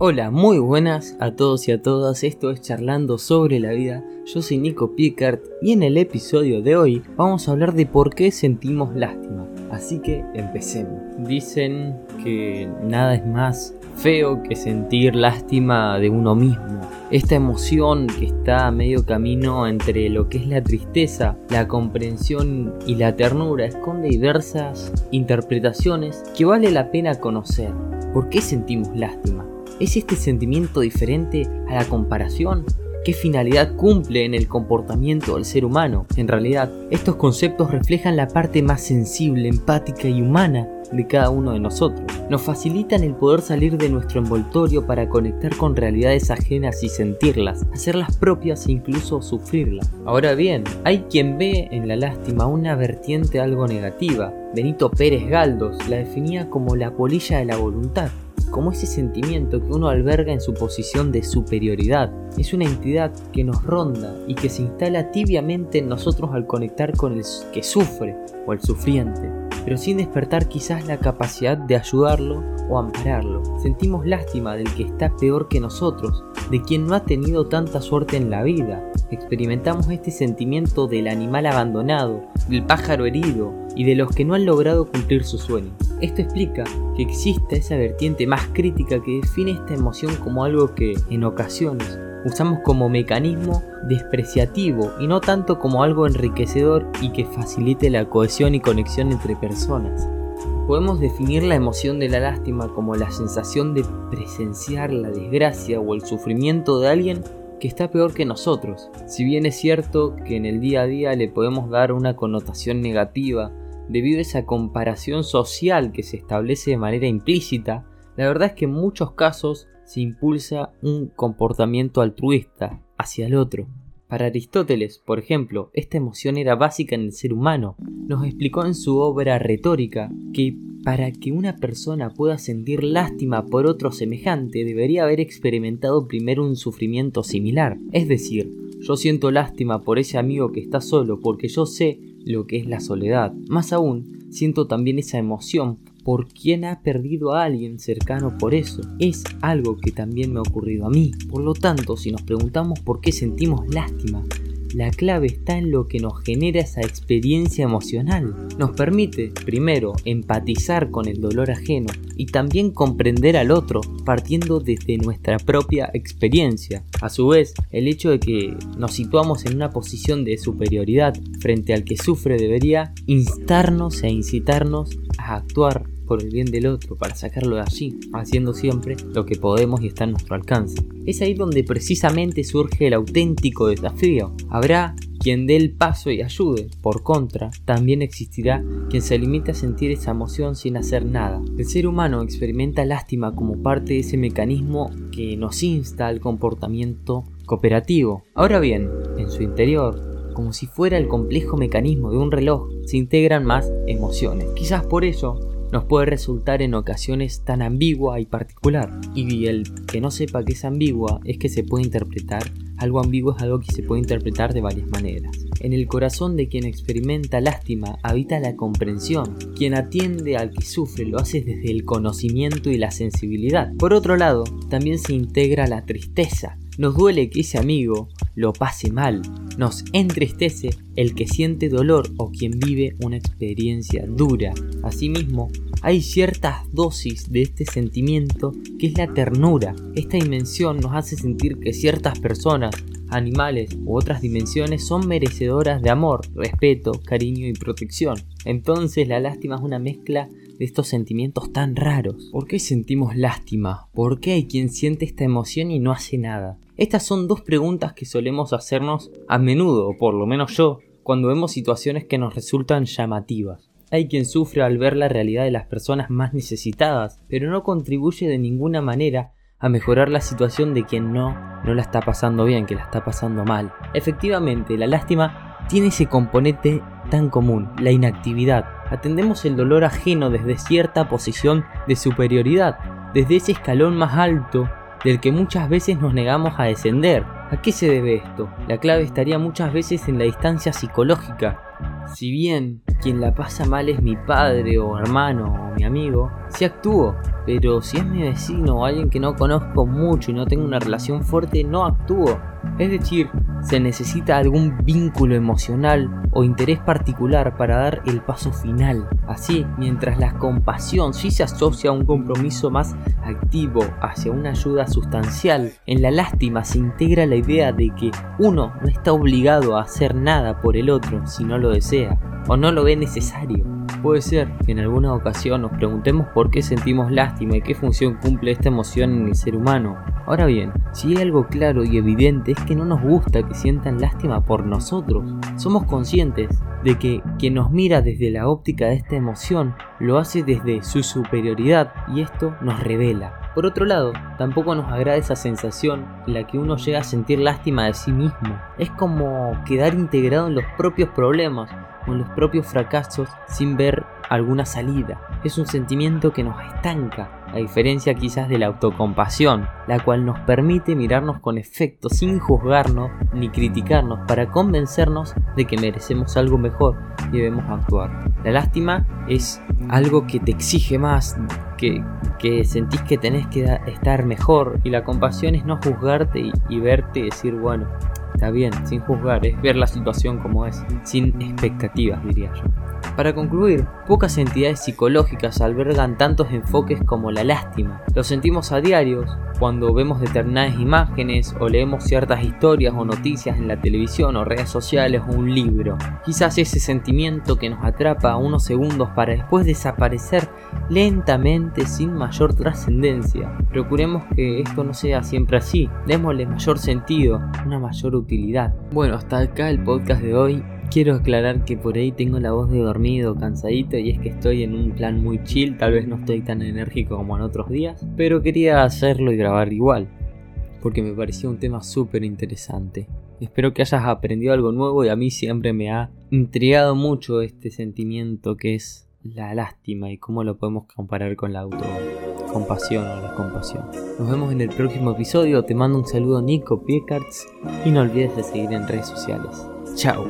Hola, muy buenas a todos y a todas, esto es Charlando sobre la vida, yo soy Nico Pickard y en el episodio de hoy vamos a hablar de por qué sentimos lástima, así que empecemos. Dicen que nada es más feo que sentir lástima de uno mismo, esta emoción que está a medio camino entre lo que es la tristeza, la comprensión y la ternura esconde diversas interpretaciones que vale la pena conocer. ¿Por qué sentimos lástima? ¿Es este sentimiento diferente a la comparación? ¿Qué finalidad cumple en el comportamiento del ser humano? En realidad, estos conceptos reflejan la parte más sensible, empática y humana de cada uno de nosotros. Nos facilitan el poder salir de nuestro envoltorio para conectar con realidades ajenas y sentirlas, hacerlas propias e incluso sufrirlas. Ahora bien, hay quien ve en la lástima una vertiente algo negativa. Benito Pérez Galdos la definía como la polilla de la voluntad como ese sentimiento que uno alberga en su posición de superioridad. Es una entidad que nos ronda y que se instala tibiamente en nosotros al conectar con el que sufre o el sufriente, pero sin despertar quizás la capacidad de ayudarlo o ampararlo. Sentimos lástima del que está peor que nosotros, de quien no ha tenido tanta suerte en la vida. Experimentamos este sentimiento del animal abandonado, del pájaro herido y de los que no han logrado cumplir su sueño. Esto explica que exista esa vertiente más crítica que define esta emoción como algo que, en ocasiones, usamos como mecanismo despreciativo y no tanto como algo enriquecedor y que facilite la cohesión y conexión entre personas. Podemos definir la emoción de la lástima como la sensación de presenciar la desgracia o el sufrimiento de alguien que está peor que nosotros. Si bien es cierto que en el día a día le podemos dar una connotación negativa debido a esa comparación social que se establece de manera implícita, la verdad es que en muchos casos se impulsa un comportamiento altruista hacia el otro. Para Aristóteles, por ejemplo, esta emoción era básica en el ser humano. Nos explicó en su obra retórica que para que una persona pueda sentir lástima por otro semejante debería haber experimentado primero un sufrimiento similar. Es decir, yo siento lástima por ese amigo que está solo porque yo sé lo que es la soledad. Más aún, siento también esa emoción por quien ha perdido a alguien cercano por eso. Es algo que también me ha ocurrido a mí. Por lo tanto, si nos preguntamos por qué sentimos lástima, la clave está en lo que nos genera esa experiencia emocional. Nos permite, primero, empatizar con el dolor ajeno y también comprender al otro partiendo desde nuestra propia experiencia. A su vez, el hecho de que nos situamos en una posición de superioridad frente al que sufre debería instarnos e incitarnos a actuar por el bien del otro, para sacarlo de allí, haciendo siempre lo que podemos y está en nuestro alcance. Es ahí donde precisamente surge el auténtico desafío. Habrá quien dé el paso y ayude. Por contra, también existirá quien se limite a sentir esa emoción sin hacer nada. El ser humano experimenta lástima como parte de ese mecanismo que nos insta al comportamiento cooperativo. Ahora bien, en su interior, como si fuera el complejo mecanismo de un reloj, se integran más emociones. Quizás por eso nos puede resultar en ocasiones tan ambigua y particular. Y el que no sepa que es ambigua es que se puede interpretar, algo ambiguo es algo que se puede interpretar de varias maneras. En el corazón de quien experimenta lástima habita la comprensión. Quien atiende al que sufre lo hace desde el conocimiento y la sensibilidad. Por otro lado, también se integra la tristeza. Nos duele que ese amigo lo pase mal. Nos entristece el que siente dolor o quien vive una experiencia dura. Asimismo, hay ciertas dosis de este sentimiento que es la ternura. Esta dimensión nos hace sentir que ciertas personas, animales u otras dimensiones son merecedoras de amor, respeto, cariño y protección. Entonces la lástima es una mezcla de estos sentimientos tan raros. ¿Por qué sentimos lástima? ¿Por qué hay quien siente esta emoción y no hace nada? Estas son dos preguntas que solemos hacernos a menudo, o por lo menos yo, cuando vemos situaciones que nos resultan llamativas. Hay quien sufre al ver la realidad de las personas más necesitadas, pero no contribuye de ninguna manera a mejorar la situación de quien no, no la está pasando bien, que la está pasando mal. Efectivamente, la lástima tiene ese componente tan común, la inactividad. Atendemos el dolor ajeno desde cierta posición de superioridad, desde ese escalón más alto del que muchas veces nos negamos a descender. ¿A qué se debe esto? La clave estaría muchas veces en la distancia psicológica. Si bien quien la pasa mal es mi padre o hermano mi amigo, sí actúo, pero si es mi vecino o alguien que no conozco mucho y no tengo una relación fuerte, no actúo. Es decir, se necesita algún vínculo emocional o interés particular para dar el paso final. Así, mientras la compasión sí se asocia a un compromiso más activo hacia una ayuda sustancial, en la lástima se integra la idea de que uno no está obligado a hacer nada por el otro si no lo desea o no lo ve necesario. Puede ser que en alguna ocasión nos preguntemos por qué sentimos lástima y qué función cumple esta emoción en el ser humano. Ahora bien, si hay algo claro y evidente es que no nos gusta que sientan lástima por nosotros. Somos conscientes de que quien nos mira desde la óptica de esta emoción lo hace desde su superioridad y esto nos revela. Por otro lado, tampoco nos agrada esa sensación en la que uno llega a sentir lástima de sí mismo. Es como quedar integrado en los propios problemas con los propios fracasos sin ver alguna salida. Es un sentimiento que nos estanca, a diferencia quizás de la autocompasión, la cual nos permite mirarnos con efecto sin juzgarnos ni criticarnos para convencernos de que merecemos algo mejor y debemos actuar. La lástima es algo que te exige más, que, que sentís que tenés que estar mejor y la compasión es no juzgarte y, y verte y decir, bueno, Está bien, sin juzgar, es ver la situación como es, sin expectativas, diría yo. Para concluir, pocas entidades psicológicas albergan tantos enfoques como la lástima. Lo sentimos a diarios cuando vemos determinadas imágenes o leemos ciertas historias o noticias en la televisión o redes sociales o un libro. Quizás ese sentimiento que nos atrapa unos segundos para después desaparecer lentamente sin mayor trascendencia. Procuremos que esto no sea siempre así, démosle mayor sentido, una mayor utilidad. Bueno, hasta acá el podcast de hoy. Quiero aclarar que por ahí tengo la voz de dormido, cansadito, y es que estoy en un plan muy chill, tal vez no estoy tan enérgico como en otros días, pero quería hacerlo y grabar igual, porque me pareció un tema súper interesante. Espero que hayas aprendido algo nuevo y a mí siempre me ha intrigado mucho este sentimiento que es la lástima y cómo lo podemos comparar con la autocompasión o la compasión. Nos vemos en el próximo episodio, te mando un saludo Nico Piecards y no olvides de seguir en redes sociales. Chao.